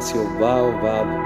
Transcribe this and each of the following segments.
Passe Oval, Vavo.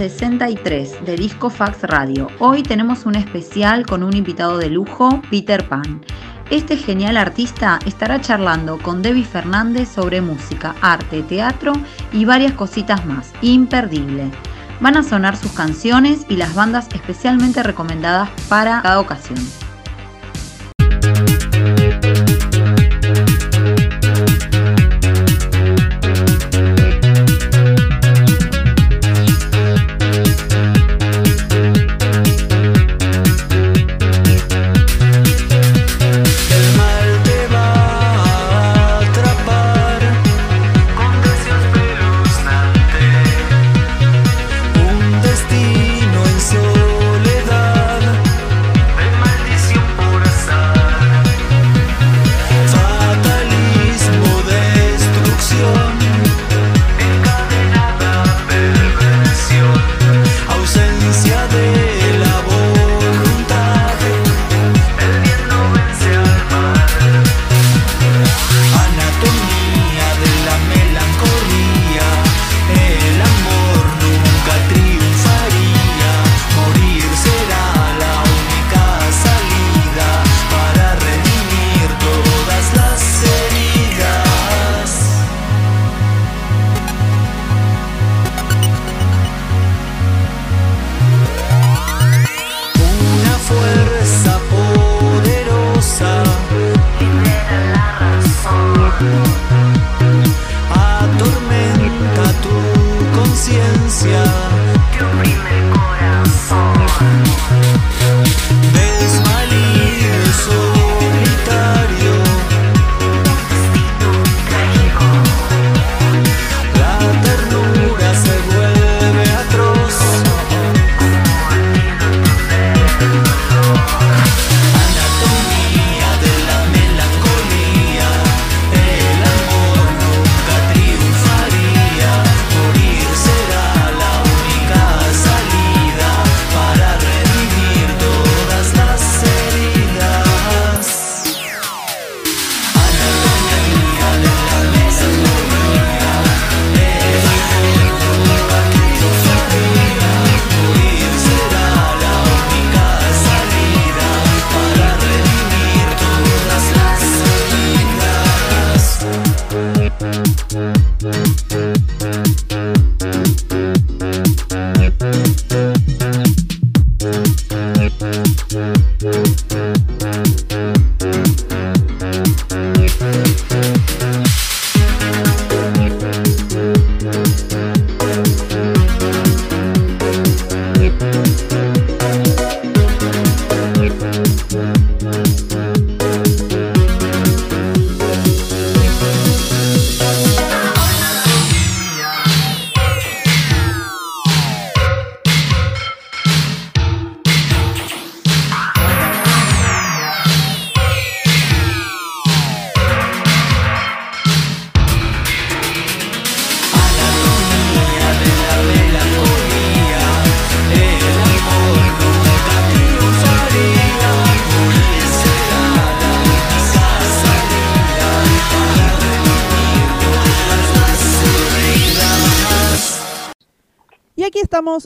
63 de Disco Fax Radio. Hoy tenemos un especial con un invitado de lujo, Peter Pan. Este genial artista estará charlando con Debbie Fernández sobre música, arte, teatro y varias cositas más. Imperdible. Van a sonar sus canciones y las bandas especialmente recomendadas para cada ocasión.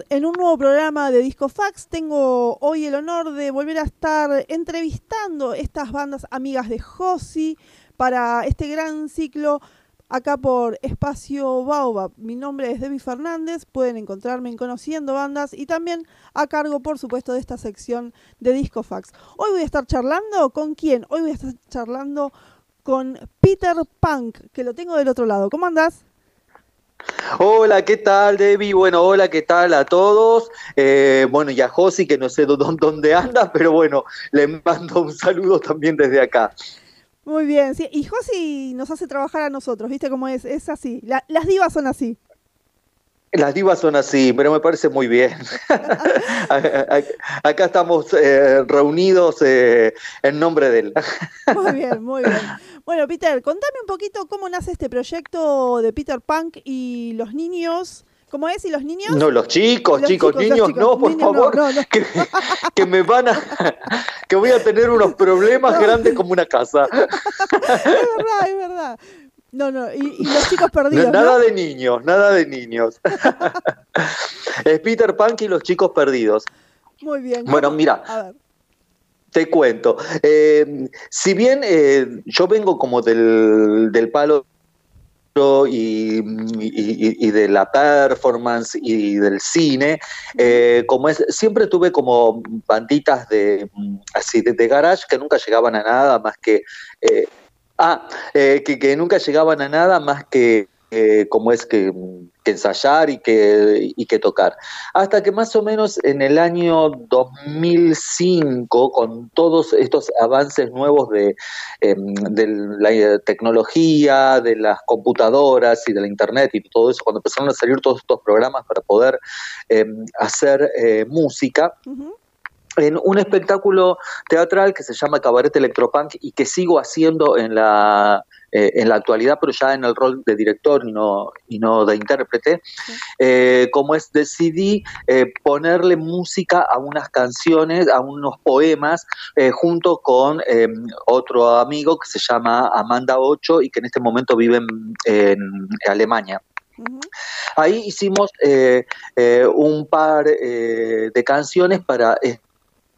En un nuevo programa de Disco Fax. Tengo hoy el honor de volver a estar entrevistando estas bandas amigas de Josi para este gran ciclo acá por Espacio Baobab. Mi nombre es Debbie Fernández, pueden encontrarme en Conociendo Bandas y también a cargo, por supuesto, de esta sección de Disco Fax. Hoy voy a estar charlando con quién? Hoy voy a estar charlando con Peter Punk, que lo tengo del otro lado. ¿Cómo andas? Hola, ¿qué tal, Debbie? Bueno, hola, ¿qué tal a todos? Eh, bueno, y a Josi, que no sé dónde anda, pero bueno, le mando un saludo también desde acá. Muy bien, sí. Y Josi nos hace trabajar a nosotros, ¿viste cómo es? Es así. las divas son así. Las divas son así, pero me parece muy bien. Acá estamos eh, reunidos eh, en nombre de él. Muy bien, muy bien. Bueno, Peter, contame un poquito cómo nace este proyecto de Peter Punk y los niños. ¿Cómo es? ¿Y los niños? No, los chicos, chicos, niños, no, por favor. Que, me van a. que voy a tener unos problemas grandes como una casa. Es verdad, es verdad. No, no, y, los chicos perdidos. nada de niños, nada de niños. es Peter Punk y los chicos perdidos. Muy bien. Bueno, mira. Te cuento. Eh, si bien eh, yo vengo como del, del palo y, y, de la performance y del cine, eh, como es, siempre tuve como banditas de así de, de, garage que nunca llegaban a nada más que Ah, eh, que, nunca llegaban a nada más que eh, como es que, ensayar y que, y que tocar. Hasta que más o menos en el año 2005, con todos estos avances nuevos de, em, de la tecnología, de las computadoras y de la internet y todo eso, cuando empezaron a salir todos estos programas para poder em, hacer eh, música, en un espectáculo teatral que se llama Cabaret Electropunk y que sigo haciendo en la, eh, en la actualidad, pero ya en el rol de director y no, y no de intérprete, eh, como es decidí eh, ponerle música a unas canciones, a unos poemas, junto con otro amigo que se llama Amanda Ocho y que en este momento vive en, Alemania. Ahí hicimos un par de canciones para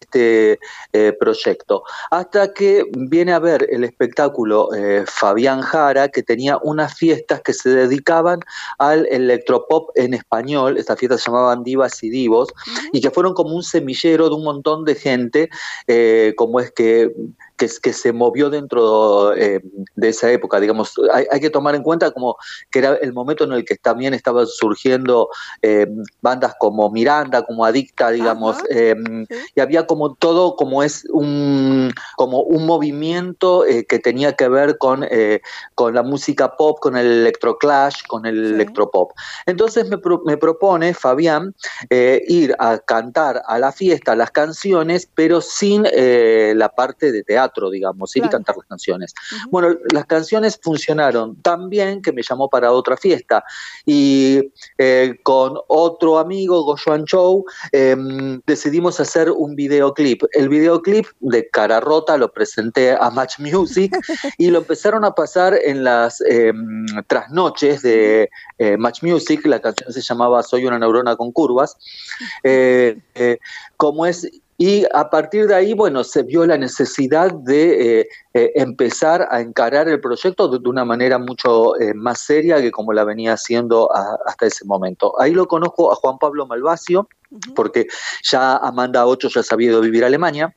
este eh, proyecto. Hasta que viene a ver el espectáculo eh, Fabián Jara, que tenía unas fiestas que se dedicaban al electropop en español, estas fiestas se llamaban Divas y Divos, y que fueron como un semillero de un montón de gente, eh, como es que que, que se movió dentro eh, de esa época. Digamos, hay, que tomar en cuenta como que era el momento en el que también estaban surgiendo eh, bandas como Miranda, como Adicta, digamos, em, y había como todo como es un como un movimiento eh, que tenía que ver con, con la música pop, con el electroclash, con el electropop. Entonces me, me propone Fabián ir a cantar a la fiesta las canciones, pero sin la parte de teatro digamos, ir y cantar las canciones. Bueno, las canciones funcionaron tan bien que me llamó para otra fiesta y eh, con otro amigo, Gojuan Chow, em, decidimos hacer un videoclip. El videoclip de Cara Rota lo presenté a Match Music y lo empezaron a pasar en las em, trasnoches de eh, Match Music. La canción se llamaba Soy una neurona con curvas. Eh, como es y a partir de ahí, bueno, se vio la necesidad de eh, eh, empezar a encarar el proyecto de, una manera mucho eh, más seria que como la venía haciendo hasta ese momento. Ahí lo conozco a Juan Pablo Malvasio, porque ya Amanda Ocho ya sabía de vivir a Alemania.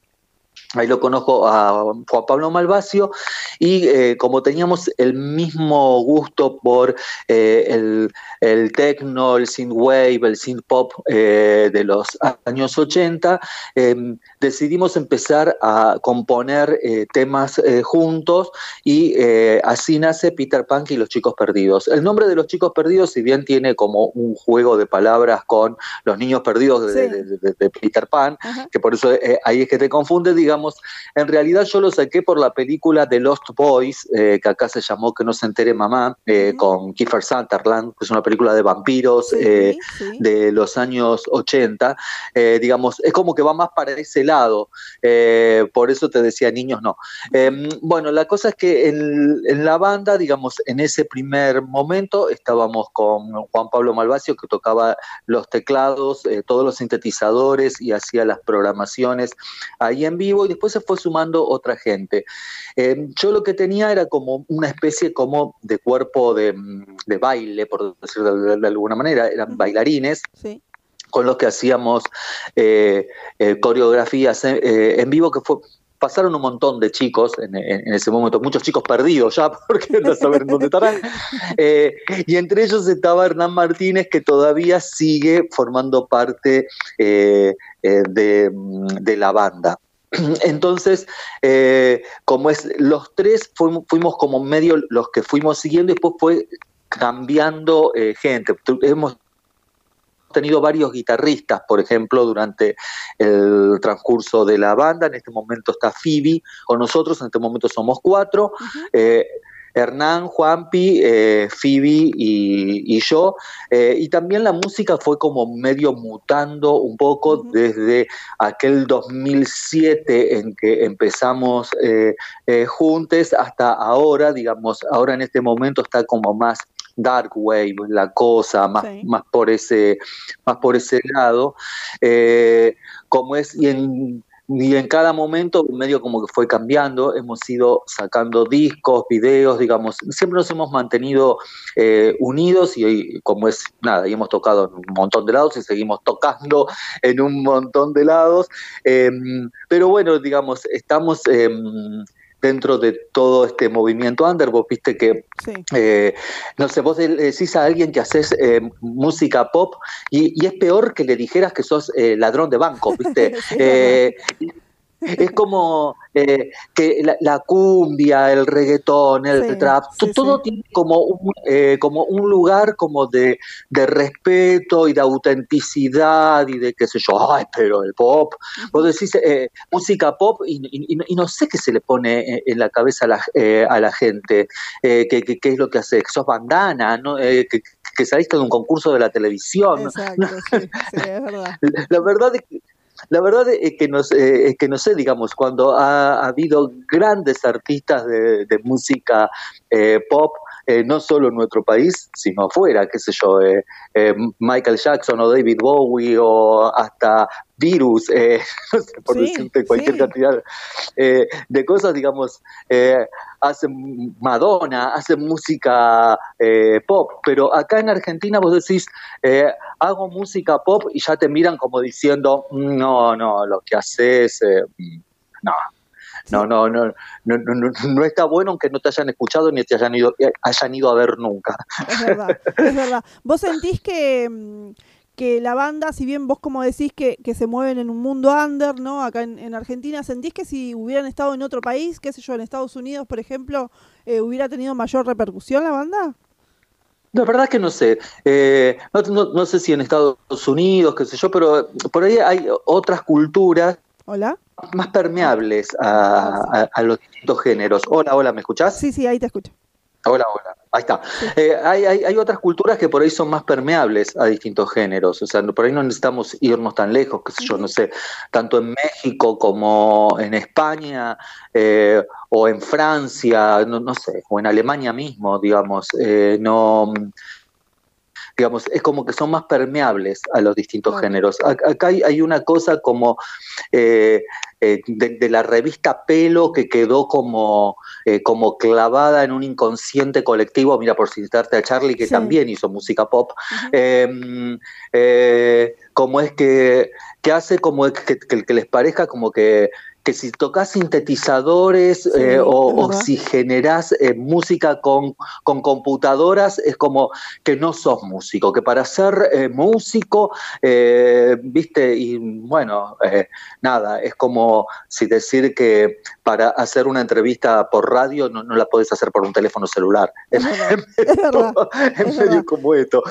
Ahí lo conozco a Juan Pablo Malvasio y eh, como teníamos el mismo gusto por eh, el, el techno, el synthwave, el synth pop eh, de los años 80, em, decidimos empezar a componer temas juntos y así nace Peter Punk y los chicos perdidos. El nombre de los chicos perdidos, si bien tiene como un juego de palabras con los niños perdidos de, Peter Pan, que por eso ahí es que te confunde, digamos, digamos, en realidad yo lo saqué por la película The Lost Boys, eh, que acá se llamó Que no se entere mamá, eh, con Kiefer Sutherland, que es una película de vampiros eh, de los años 80. digamos, es como que va más para ese lado, por eso te decía niños no. Bueno, la cosa es que en, en, la banda, digamos, en ese primer momento estábamos con Juan Pablo Malvacio, que tocaba los teclados, todos los sintetizadores y hacía las programaciones ahí en vivo y después se fue sumando otra gente. Eh, yo lo que tenía era como una especie como de cuerpo de, baile, por decirlo de, alguna manera, eran bailarines. con los que hacíamos eh, eh, coreografías en vivo, que fue, pasaron un montón de chicos en, ese momento, muchos chicos perdidos ya, porque no saben dónde estarán. y entre ellos estaba Hernán Martínez, que todavía sigue formando parte de, la banda. Entonces, eh, como es, los tres fuimos, como medio los que fuimos siguiendo y después fue cambiando eh, gente. Hemos tenido varios guitarristas, por ejemplo, durante el transcurso de la banda. En este momento está Phoebe con nosotros, en este momento somos cuatro. Hernán, Juanpi, eh, Phoebe y, yo. Eh, y también la música fue como medio mutando un poco desde aquel 2007 en que empezamos eh, eh, juntos hasta ahora, digamos, ahora en este momento está como más dark wave la cosa más, más por ese más por ese lado. Como es y en y en cada momento medio como que fue cambiando, hemos ido sacando discos, videos, digamos, siempre nos hemos mantenido eh, unidos y como es nada, y hemos tocado en un montón de lados y seguimos tocando en un montón de lados, em, pero bueno, digamos, estamos... Em, dentro de todo este movimiento under, vos viste que, eh, no sé, vos decís a alguien que haces eh, música pop y, es peor que le dijeras que sos eh, ladrón de banco, viste. Es como eh, que la, cumbia, el reggaetón, el trap, todo tiene como un, eh, como un lugar como de, respeto y de autenticidad y de qué sé yo, ay, pero el pop, vos decís eh, música pop y, no sé qué se le pone en la cabeza a la, a la gente, qué es lo que hace, que sos bandana, ¿no? que, que saliste de un concurso de la televisión. Exacto, sí, es verdad. La verdad es que la verdad es que no, eh, que no sé, digamos, cuando ha, habido grandes artistas de, música eh, pop, eh, no solo en nuestro país, sino afuera, qué sé yo, Michael Jackson o David Bowie o hasta Virus, no sé, por decirte cualquier cantidad de cosas, digamos, hacen Madonna, hacen música pop, pero acá en Argentina vos decís, hago música pop y ya te miran como diciendo, no, no, lo que haces, eh, no. No, no, no, no, no, no, está bueno aunque no te hayan escuchado ni te hayan ido, eh, hayan ido a ver nunca. Es verdad, es verdad. ¿Vos sentís que, mm, que la banda, si bien vos como decís que, que se mueven en un mundo under, ¿no? Acá en, Argentina, ¿sentís que si hubieran estado en otro país, qué sé yo, en Estados Unidos, por ejemplo, eh, hubiera tenido mayor repercusión la banda? La verdad es que no sé. Eh, no, sé si en Estados Unidos, qué sé yo, pero por ahí hay otras culturas ¿Hola? Más permeables a, los distintos géneros. Hola, hola, ¿me escuchás? Sí, sí, ahí te escucho. Hola, hola. Ahí está. Eh, hay, hay, otras culturas que por ahí son más permeables a distintos géneros. O sea, por ahí no necesitamos irnos tan lejos, qué sé yo, no sé, tanto en México como en España eh, o en Francia, no, no, sé, o en Alemania mismo, digamos. Eh, no digamos, es como que son más permeables a los distintos géneros. Acá hay, una cosa como eh, eh, de, la revista Pelo que quedó como, eh, como clavada en un inconsciente colectivo, mira, por citarte a Charlie, que también hizo música pop, em, como es que, que hace como que les parezca como que que si tocas sintetizadores eh, o, si generás eh, música con, con, computadoras, es como que no sos músico, que para ser eh, músico, viste, y bueno, nada, es como si decir que para hacer una entrevista por radio no, la podés hacer por un teléfono celular. Es, medio como esto.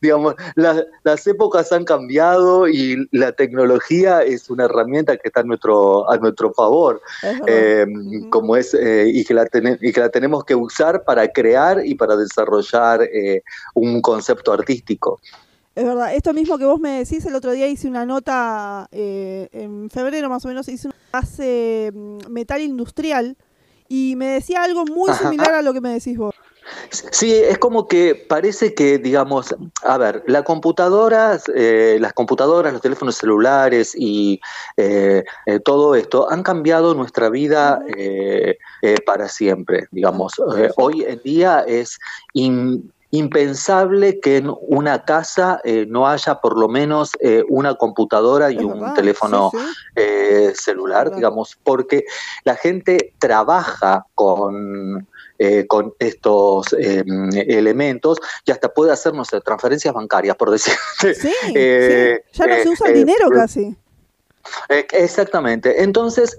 Digamos, las épocas han cambiado y la tecnología es una herramienta que está a nuestro, a nuestro nuestro favor, eh, como es, eh, y, que la y que la tenemos que usar para crear y para desarrollar un concepto artístico. Es verdad, esto mismo que vos me decís, el otro día hice una nota, en febrero más o menos, hice una base mm, metal industrial y me decía algo muy similar a lo que me decís vos. Sí, es como que parece que, digamos, a ver, la computadora, eh, las computadoras, los teléfonos celulares y eh, eh, todo esto han cambiado nuestra vida para siempre, digamos. hoy en día es impensable que en una casa no haya por lo menos una computadora y un teléfono celular, digamos, porque la gente trabaja con eh, con estos em, elementos y hasta puede hacernos transferencias bancarias, por decirte. Sí, eh, ya no se usa el eh, dinero casi. Exactamente. Entonces,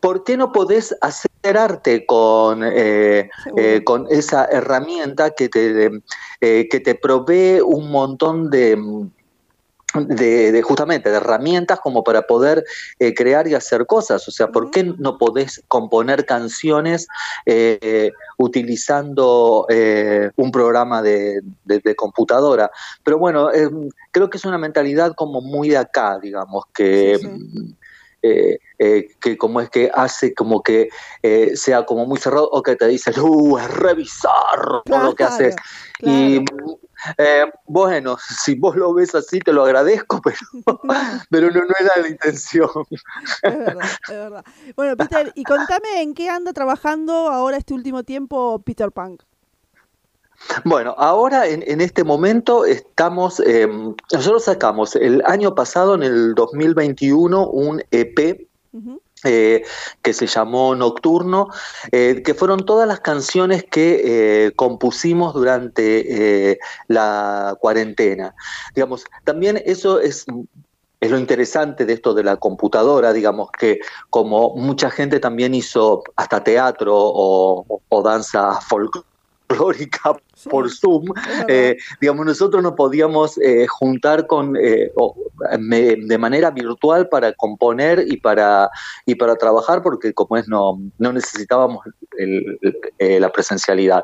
¿por qué no podés hacer arte con, con esa herramienta que te, que te provee un montón de de, justamente de herramientas como para poder eh, crear y hacer cosas. O sea, ¿por qué no podés componer canciones eh, utilizando eh, un programa de, computadora? Pero bueno, creo que es una mentalidad como muy de acá, digamos, que... que como es que hace como que sea como muy cerrado o que te dice, uh, es revisar todo lo que haces. Y eh, bueno, si vos lo ves así, te lo agradezco, pero, pero no, no era la intención. Es verdad, es verdad. Bueno, Peter, y contame en qué anda trabajando ahora este último tiempo Peter Punk. Bueno, ahora en, este momento estamos, eh, nosotros sacamos el año pasado, en el 2021, un EP eh, que se llamó Nocturno, eh, que fueron todas las canciones que eh, compusimos durante la cuarentena. Digamos, también eso es es lo interesante de esto de la computadora, digamos que como mucha gente también hizo hasta teatro o, o danza folclórica, por Zoom, eh, digamos, nosotros nos podíamos eh, juntar con, eh, de manera virtual para componer y para, y para trabajar, porque como es, no, no necesitábamos la presencialidad.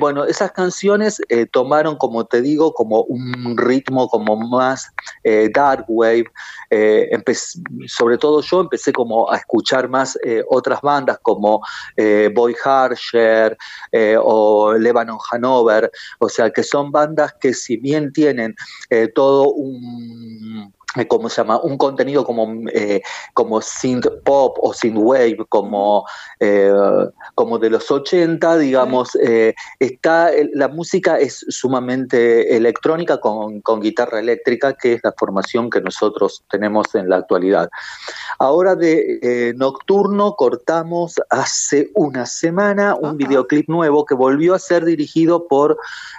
bueno, esas canciones tomaron, como te digo, como un ritmo como más dark wave, sobre todo yo empecé como a escuchar más otras bandas como Boy Harsher o Lebanon Hanover, o sea que son bandas que si bien tienen eh, todo un ¿cómo se llama? Un contenido como, eh, como synth pop o synth wave, como, eh, como de los 80, digamos, está, la música es sumamente electrónica con, guitarra eléctrica, que es la formación que nosotros tenemos en la actualidad. Ahora de Nocturno cortamos hace una semana un videoclip nuevo que volvió a ser dirigido por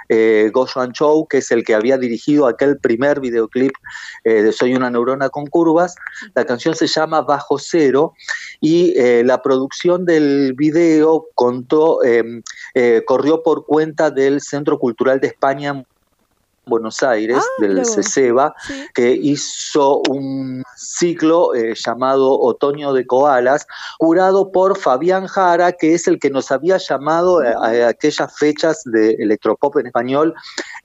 Go Chou, que es el que había dirigido aquel primer videoclip de Soy una neurona con curvas. La canción se llama Bajo Cero y eh, la producción del video contó, em, eh, corrió por cuenta del Centro Cultural de España Buenos Aires, ah, del CECEBA, que hizo un ciclo eh, llamado Otoño de Koalas, curado por Fabián Jara, que es el que nos había llamado a, aquellas fechas de electropop en español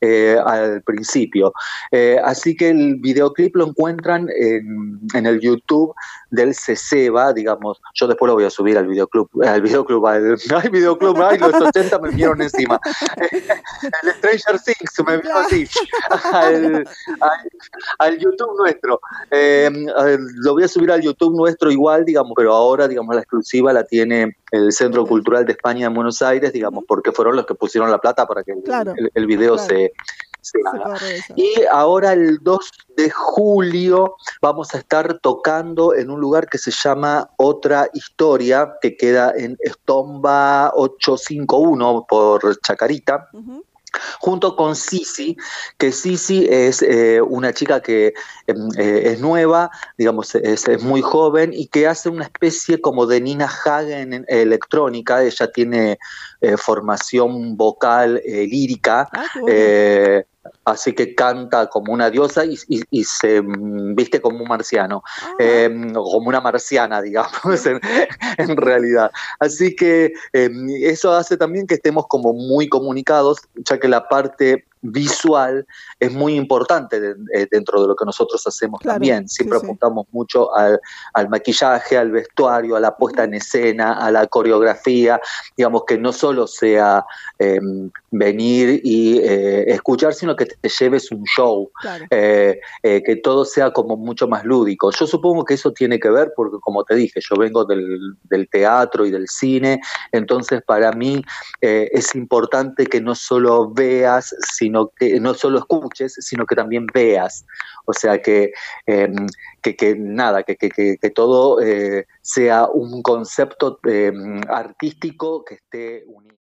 eh, al principio. Eh, así que el videoclip lo encuentran en, en el YouTube del CECEBA, digamos, yo después lo voy a subir al videoclub, al videoclub, al, ay, videoclub, ay, los 80 me vinieron encima. el Stranger Things me vino así, al, al, YouTube nuestro. Eh, lo voy a subir al YouTube nuestro igual, digamos, pero ahora, digamos, la exclusiva la tiene el Centro Cultural de España en Buenos Aires, digamos, porque fueron los que pusieron la plata para que el, el, video se y ahora el 2 de julio vamos a estar tocando en un lugar que se llama Otra Historia, que queda en Estomba 851 por Chacarita junto con Sisi, que Sisi es eh, una chica que em, eh, es nueva, digamos, es, muy joven y que hace una especie como de Nina Hagen electrónica, ella tiene eh, formación vocal lírica. Ah, así que canta como una diosa y, se mm, viste como un marciano, ah. em, como una marciana, digamos, en, realidad. Así que em, eso hace también que estemos como muy comunicados, ya que la parte visual es muy importante eh, dentro de lo que nosotros hacemos también. Siempre apuntamos mucho al, maquillaje, al vestuario, a la puesta en escena, a la coreografía, digamos que no solo sea em, venir y eh, escuchar, sino que te lleves un show, eh, que todo sea como mucho más lúdico. Yo supongo que eso tiene que ver porque, como te dije, yo vengo del, del teatro y del cine, entonces para mí es importante que no solo veas, sino sino que no solo escuches, sino que también veas. O sea, que, em, que, nada, que, que todo eh, sea un concepto em, artístico que esté unido.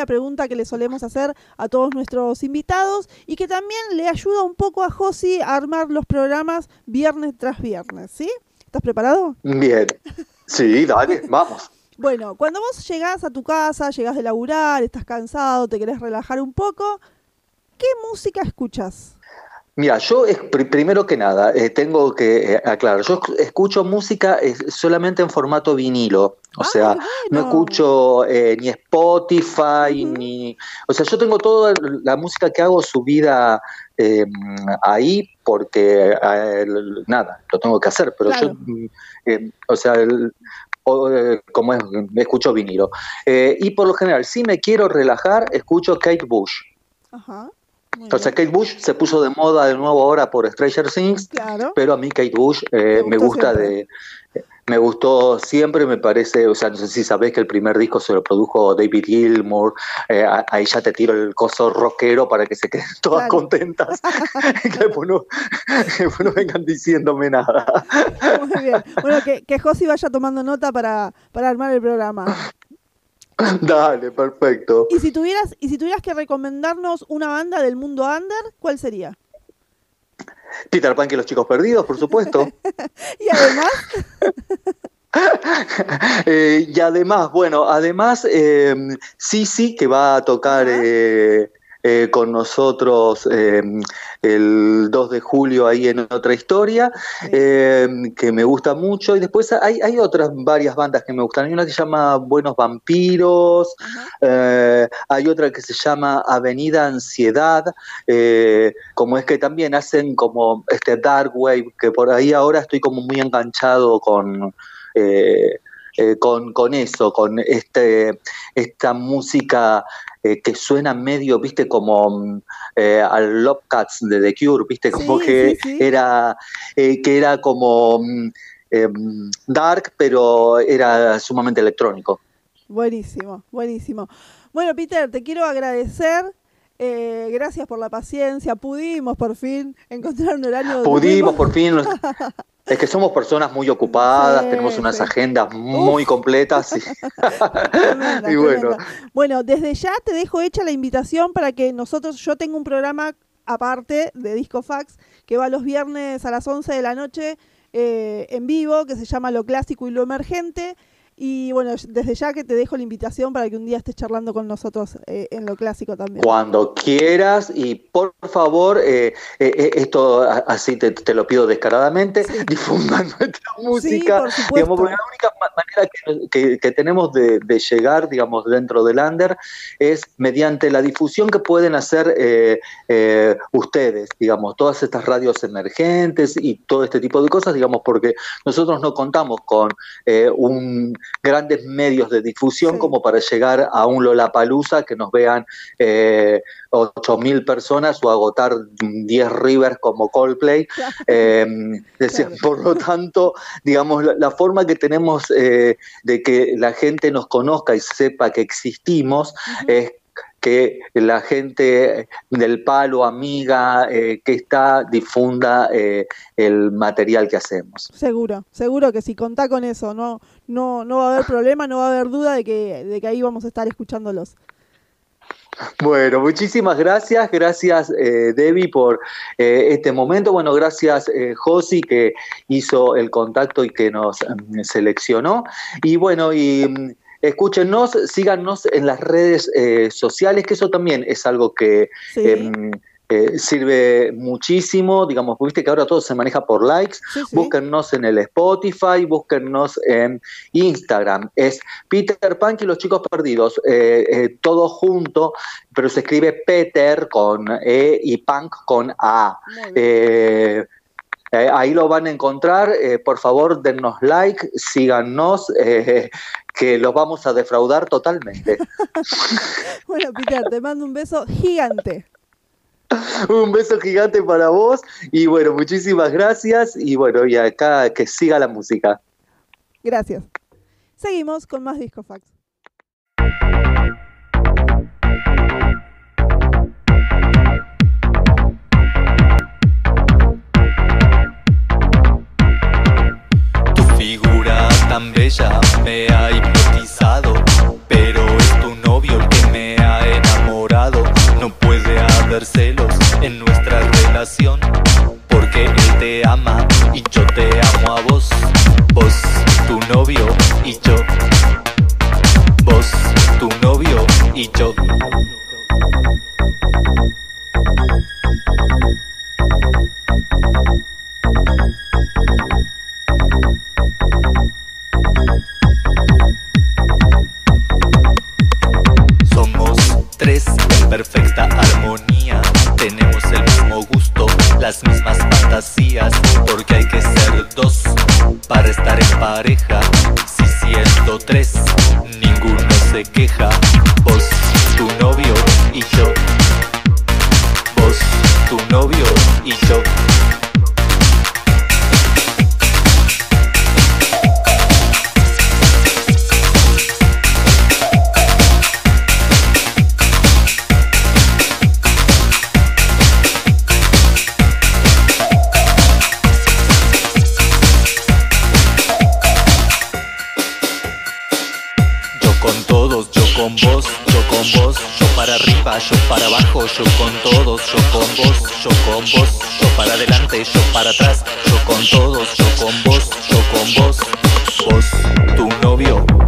La pregunta que le solemos hacer a todos nuestros invitados y que también le ayuda un poco a Josi a armar los programas viernes tras viernes, ¿sí? ¿Estás preparado? Bien. Sí, dale, vamos. Bueno, cuando vos llegás a tu casa, llegás de laburar, estás cansado, te querés relajar un poco, ¿qué música escuchas? Mira, yo primero que nada eh, tengo que eh, aclarar, yo escucho música solamente en formato vinilo, o Ah, sea, no escucho eh, ni Spotify, ni... O sea, yo tengo toda la música que hago subida eh, ahí porque, eh, nada, lo tengo que hacer, pero Claro. yo, mm, eh, o sea, el- o, eh, como es, escucho vinilo. Eh, y por lo general, si me quiero relajar, escucho Kate Bush. Ajá. Muy O sea, bien. Kate Bush se puso de moda de nuevo ahora por Stranger Things, Claro. pero a mí Kate Bush eh, me gusta de me gustó siempre, me parece, o sea, no sé si sabés que el primer disco se lo produjo David Gilmour, eh, ahí ya te tiro el coso rockero para que se queden todas Claro. contentas, que después no, que después no vengan diciéndome nada. Muy bien. Bueno, que, que Josi vaya tomando nota para, para armar el programa. Dale, perfecto. Y si tuvieras, y si tuvieras que recomendarnos una banda del mundo under, ¿cuál sería? Peter Pan que los chicos perdidos, por supuesto. Y además, Eh, y además, bueno, además, eh, Sisi, que va a tocar eh, eh, con nosotros eh, el 2 de julio ahí en otra historia, eh, que me gusta mucho. Y después hay, hay otras varias bandas que me gustan. Hay una que se llama Buenos Vampiros, hay otra que se llama Avenida Ansiedad, como es que también hacen como este dark wave, que por ahí ahora estoy como muy enganchado con, eh, con, con eso, con este, esta música eh, que suena medio, viste, como mm, eh, al Love Cats de The Cure, viste, como Sí, que sí, sí. era eh, que era como mm, em, dark, pero era sumamente electrónico. buenísimo, buenísimo. Bueno, Peter, te quiero agradecer. eh, gracias por la paciencia. Pudimos por fin encontrar un horario. Pudimos por fin. Es que somos personas muy ocupadas, Sí, tenemos unas sí. agendas muy completas. y- Tremenda, y bueno, tremenda. Bueno, desde ya te dejo hecha la invitación para que nosotros, yo tengo un programa aparte de Disco Fax que va los viernes a las 11 de la noche eh, en vivo, que se llama Lo Clásico y Lo Emergente. Y bueno, desde ya que te dejo la invitación para que un día estés charlando con nosotros eh, en Lo Clásico también. cuando quieras y por favor, eh, eh, esto así te, te lo pido descaradamente, Sí. difundan nuestra música. por supuesto. digamos, porque la única ma- manera que, que- que tenemos de, de llegar, digamos, dentro del under es mediante la difusión que pueden hacer eh, eh, ustedes, digamos, todas estas radios emergentes y todo este tipo de cosas, digamos, porque nosotros no contamos con eh, un grandes medios de difusión Sí. como para llegar a un Lollapalooza que nos vean eh, 8.000 personas o agotar 10 rivers como Coldplay. Eh, Claro. Por lo tanto, digamos, la, la forma que tenemos eh, de que la gente nos conozca y sepa que existimos Ujú. es que la gente del palo, amiga, eh, que está, difunda eh, el material que hacemos. Seguro, seguro que si contá con eso, no, no, no va a haber problema, no va a haber duda de que, de que ahí vamos a estar escuchándolos. Bueno, muchísimas gracias, gracias eh, Debbie por eh, este momento. Bueno, gracias eh, Josi que hizo el contacto y que nos mm, seleccionó. Y bueno, y mm, escúchenos, síganos en las redes eh, sociales, que eso también es algo que Sí, em, eh, sirve muchísimo. Digamos, viste que ahora todo se maneja por likes. sí, sí. Búsquennos en el Spotify, búsquennos en Instagram. Es Peter Punk y los chicos perdidos, eh, todo junto, pero se escribe Peter con E y Punk con A. Eh, ahí lo van a encontrar. eh, por favor, dennos like, síganos, eh, que los vamos a defraudar totalmente. Bueno, Peter, te mando un beso gigante. Un beso gigante para vos y bueno, muchísimas gracias y bueno, y acá que siga la música. Gracias. Seguimos con más Disco Fax. Tu figura tan bella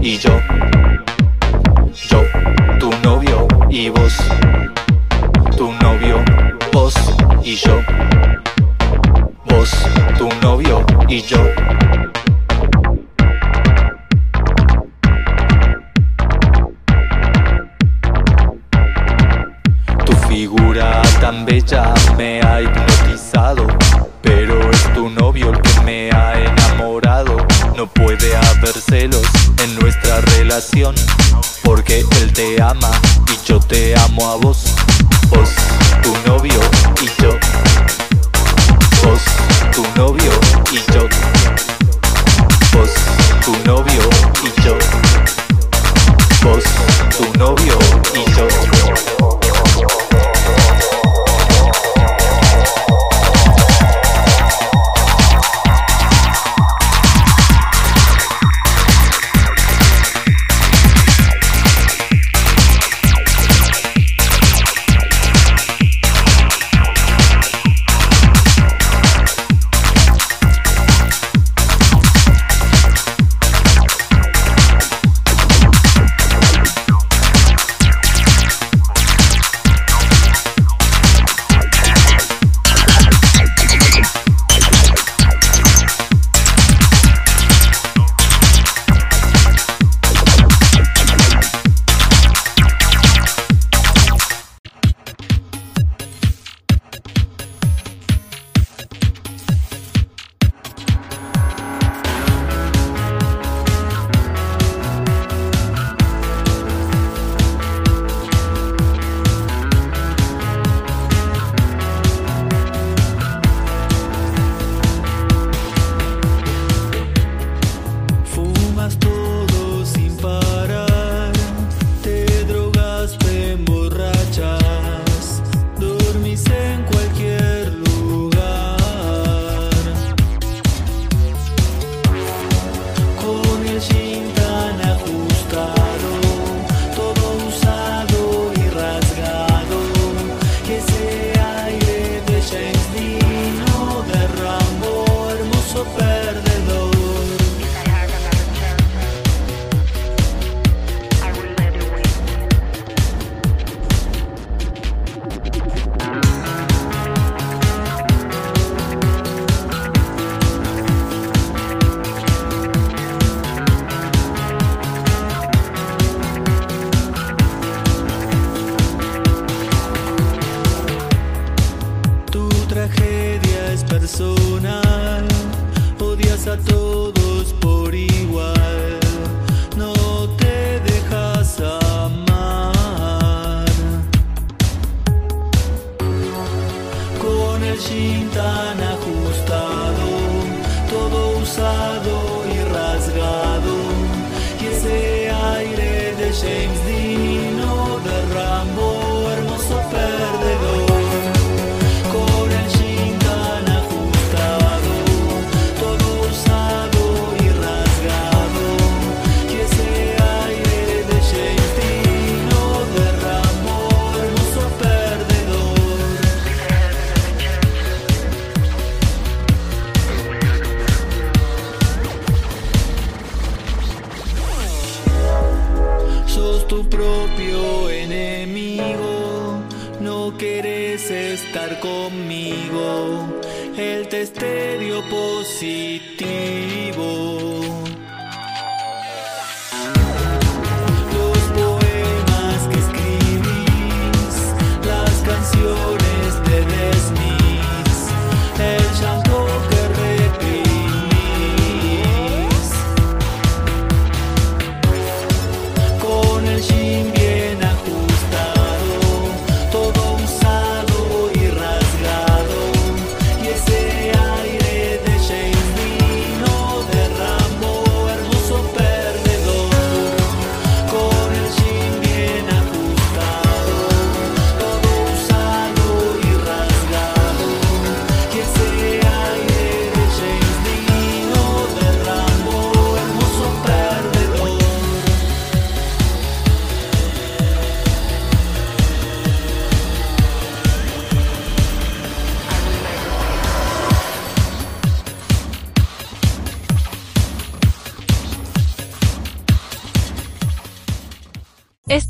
y yo. Yo, tu novio y vos. Tu novio, vos y yo. Vos, tu novio y yo. ama y yo te amo a vos.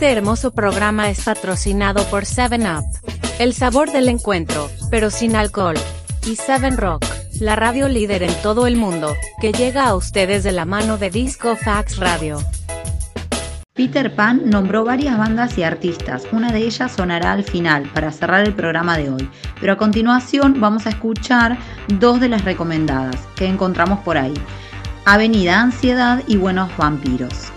Este hermoso programa es patrocinado por 7up, el sabor del encuentro, pero sin alcohol, y 7 Rock, la radio líder en todo el mundo, que llega a ustedes de la mano de Disco Fax Radio. Peter Pan nombró varias bandas y artistas, una de ellas sonará al final para cerrar el programa de hoy, pero a continuación vamos a escuchar dos de las recomendadas que encontramos por ahí, Avenida Ansiedad y Buenos Vampiros.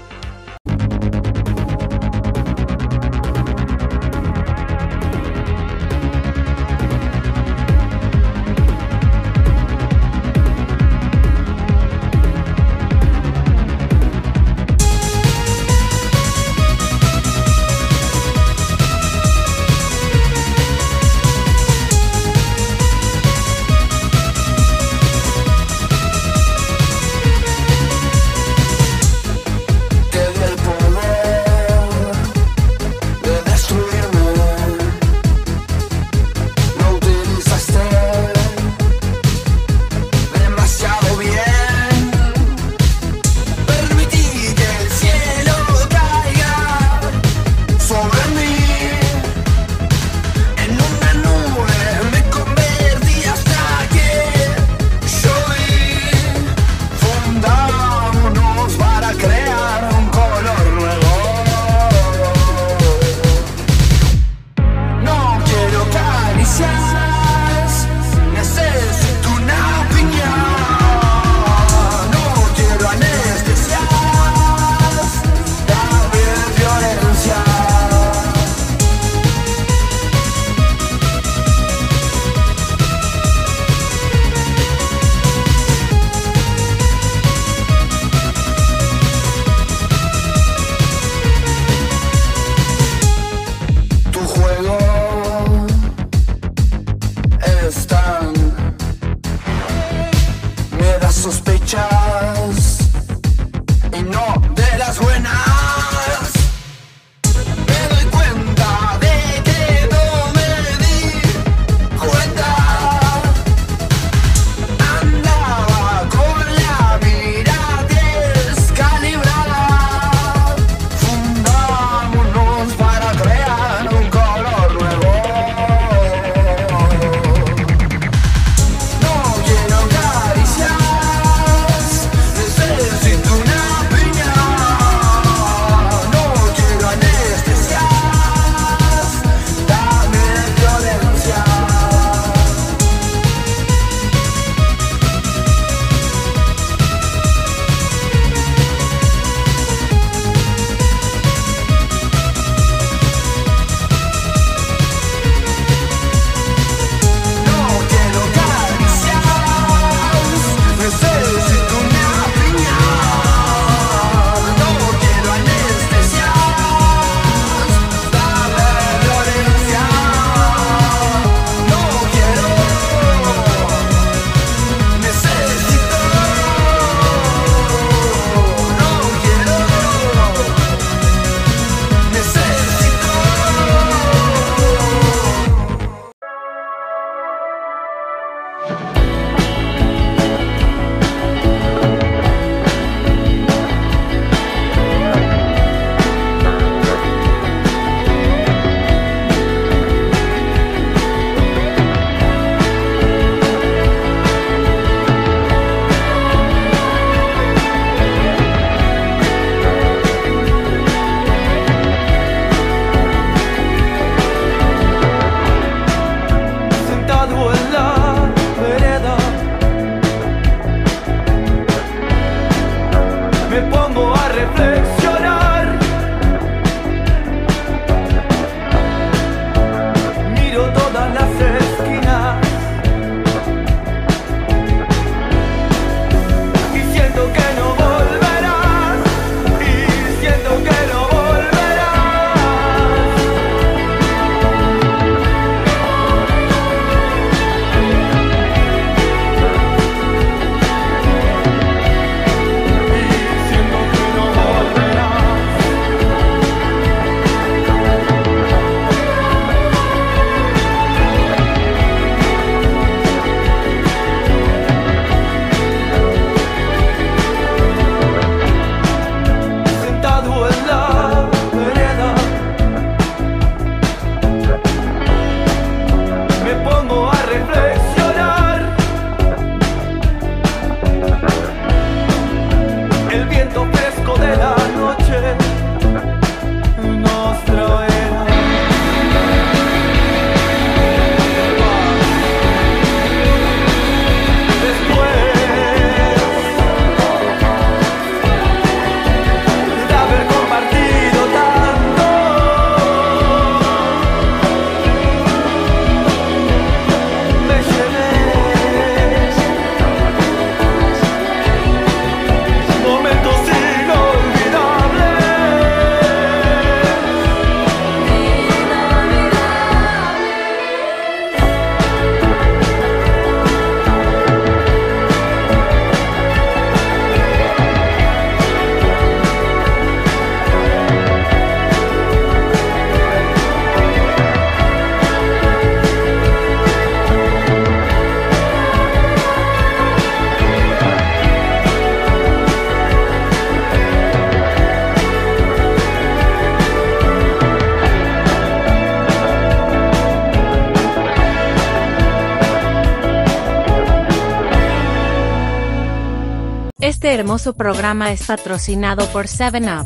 Hermoso programa es patrocinado por 7up,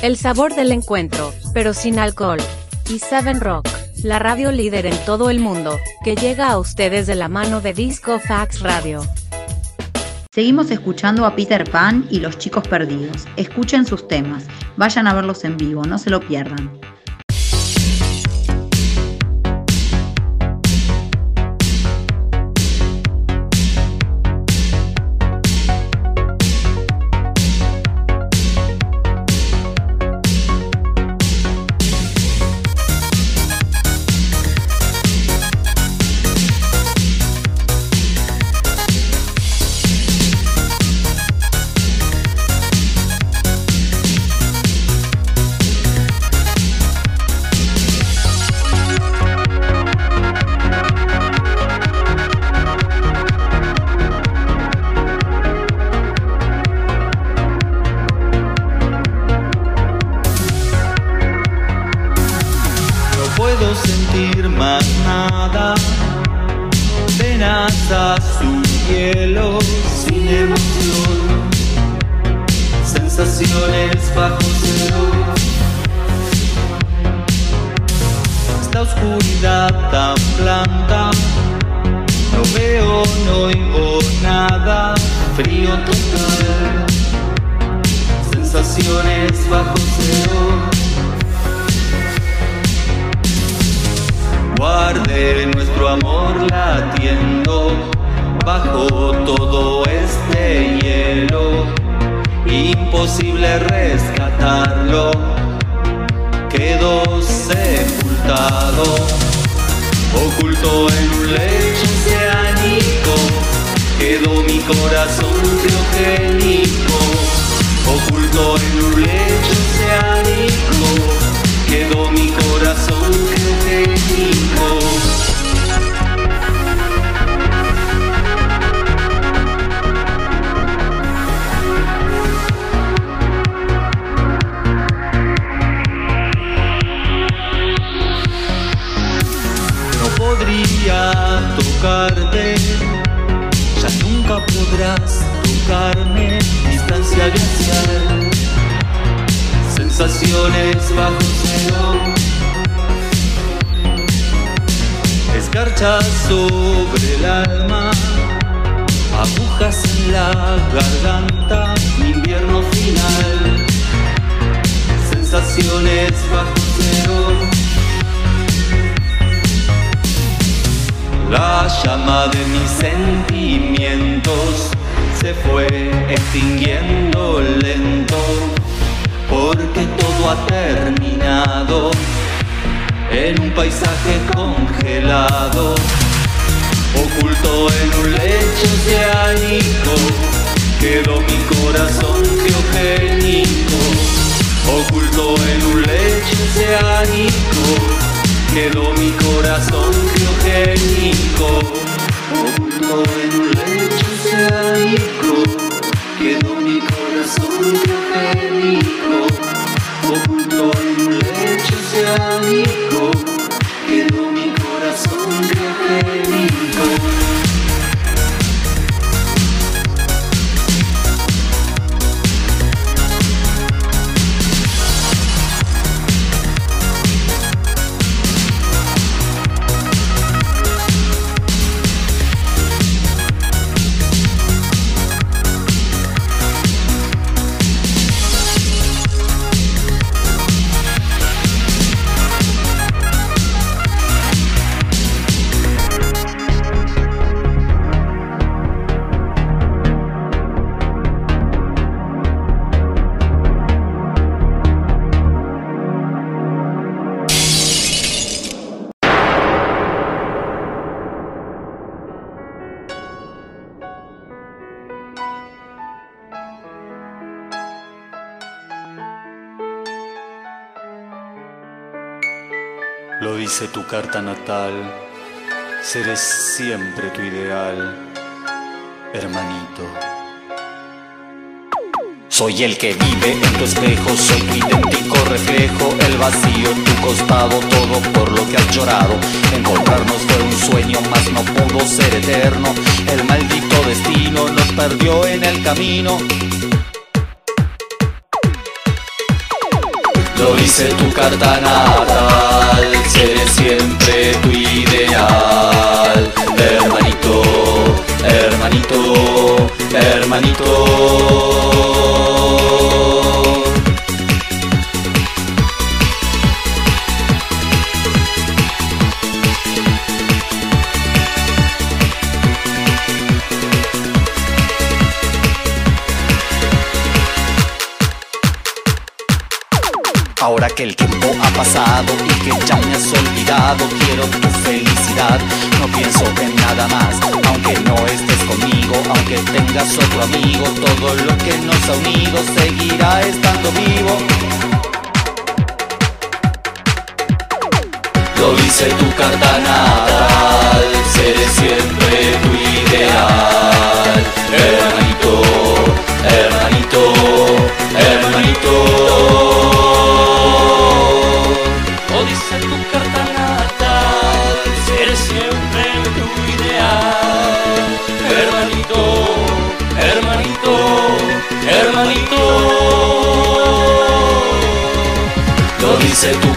el sabor del encuentro, pero sin alcohol, y 7 Rock, la radio líder en todo el mundo, que llega a ustedes de la mano de Disco Fax Radio. Seguimos escuchando a Peter Pan y los chicos perdidos. Escuchen sus temas, vayan a verlos en vivo, no se lo pierdan. La llama de mis sentimientos se fue extinguiendo lento porque todo ha terminado en un paisaje congelado oculto en un lecho oceánico. Quedó mi corazón criogénico oculto en un lecho oceánico quedó mi corazón criogénico. Oculto en un lecho oceánico quedó mi corazón criogénico. Oculto en un lecho oceánico quedó mi corazón criogénico Dice tu carta natal, seré siempre tu ideal, hermanito. Soy el que vive en tu espejo, soy tu idéntico reflejo, el vacío en tu costado, todo por lo que has llorado. Encontrarnos fue un sueño, mas no pudo ser eterno. El maldito destino nos perdió en el camino. Lo hice tu carta natal, seré siempre tu ideal. Hermanito, hermanito, hermanito. Amigo, todo lo que nos ha unido seguirá estando vivo. Lo hice tu carta natal, seré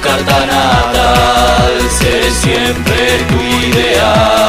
carta natal, seré siempre tu ideal.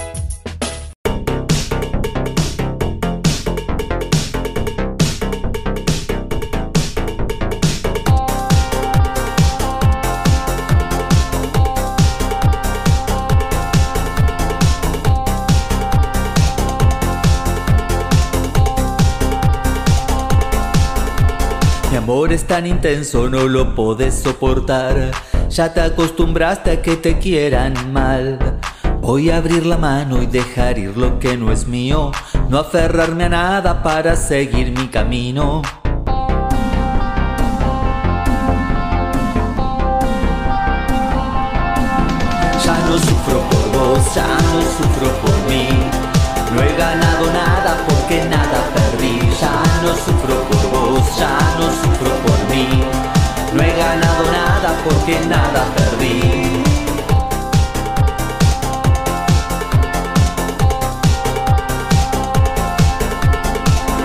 Es tan intenso, no lo puedes soportar. Ya te acostumbraste a que te quieran mal. Voy a abrir la mano y dejar ir lo que no es mío. No aferrarme a nada para seguir mi camino. Ya no sufro por vos, ya no sufro por mí. No he ganado nada porque nada perdí. Ya no sufro ya no sufro por mí. No he ganado nada porque nada perdí.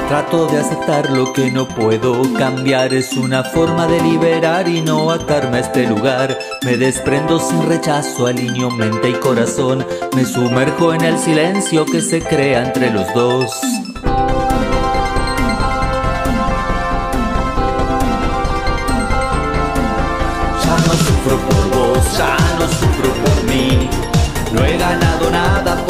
Trato de aceptar lo que no puedo cambiar Es una forma de liberar y no atarme a este lugar Me desprendo sin rechazo, alineo mente y corazón Me sumerjo en el silencio que se crea entre los dos no he ganado nada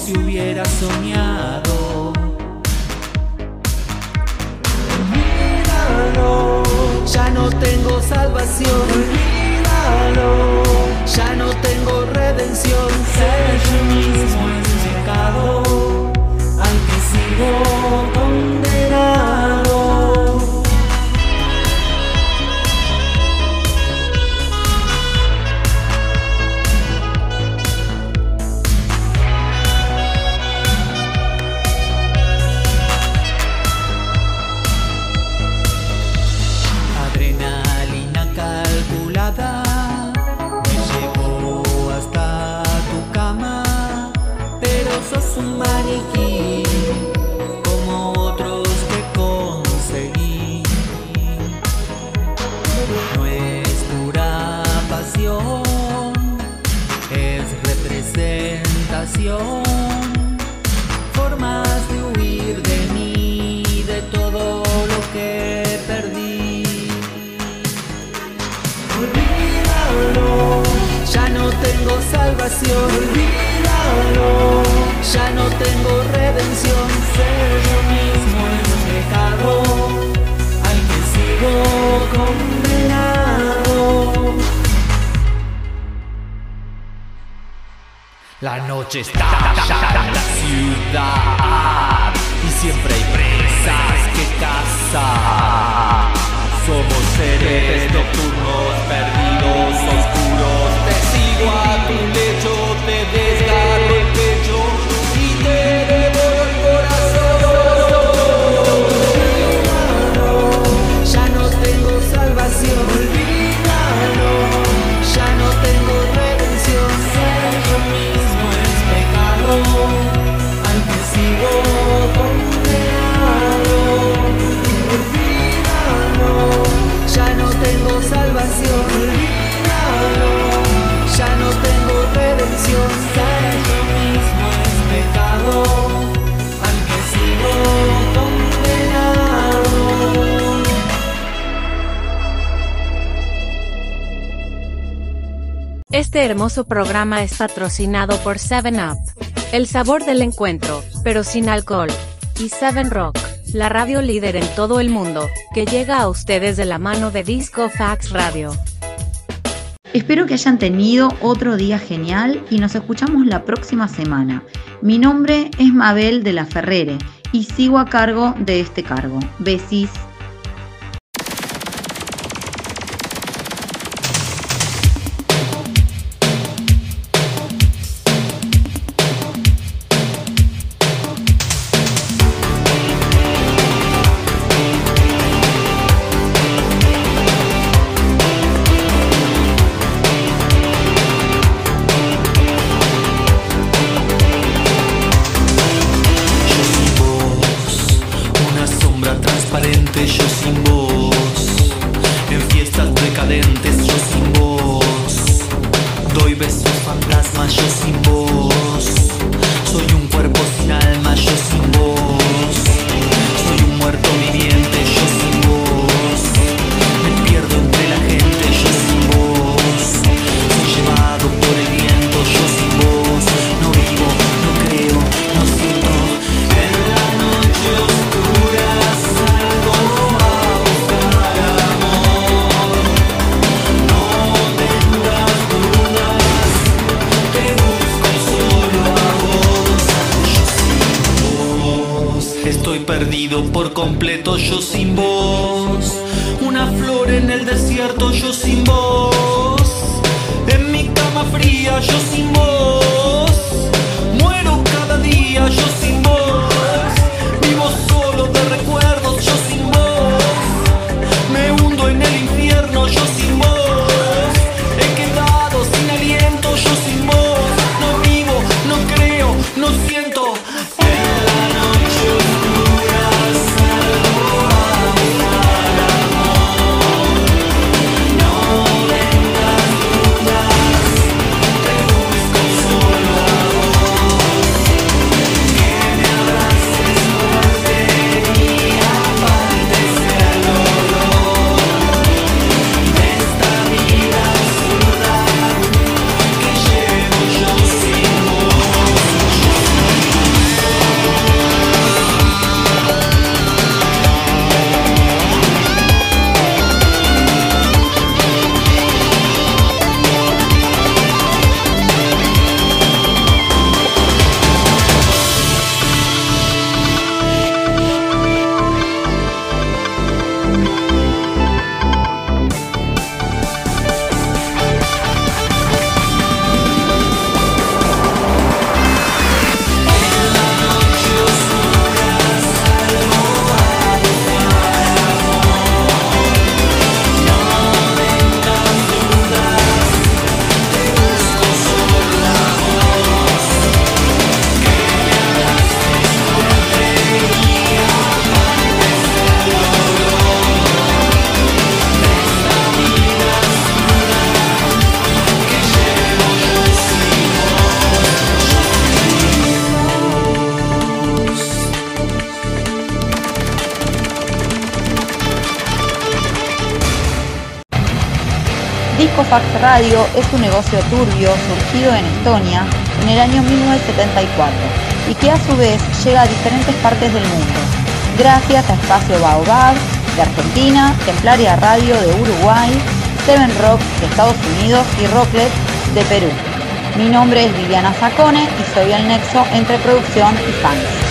si hubiera soñado. Olvídalo, ya no tengo salvación. Olvídalo, ya no tengo redención. Ser yo mismo es pecado, al que sigo condenado. Salvación. Olvídalo, ya no tengo redención. Ser yo mismo es pecado, al que sigo condenado. La noche está en la ciudad y siempre hay presas que cazar. Somos seres nocturnos, perdidos, oscuros. A tu lecho, te desgarro Este hermoso programa es patrocinado por 7up, el sabor del encuentro, pero sin alcohol, y 7 Rock, la radio líder en todo el mundo, que llega a ustedes de la mano de Disco Fax Radio. Espero que hayan tenido otro día genial y nos escuchamos la próxima semana. Mi nombre es Mabel de la Ferrere y sigo a cargo de este cargo. Besis. Estoy perdido por completo, yo sin vos. Una flor en el desierto, yo sin vos. En mi cama fría, yo sin vos. Muero cada día, yo sin vos. Vivo solo de recuerdos, Discofax Radio es un negocio turbio surgido en Estonia en el año 1974 y que a su vez llega a diferentes partes del mundo, gracias a Espacio Baobab de Argentina, Templaria Radio de Uruguay, Seven Rock de Estados Unidos y Rocklet de Perú. Mi nombre es Viviana Sacone y soy el nexo entre producción y fans.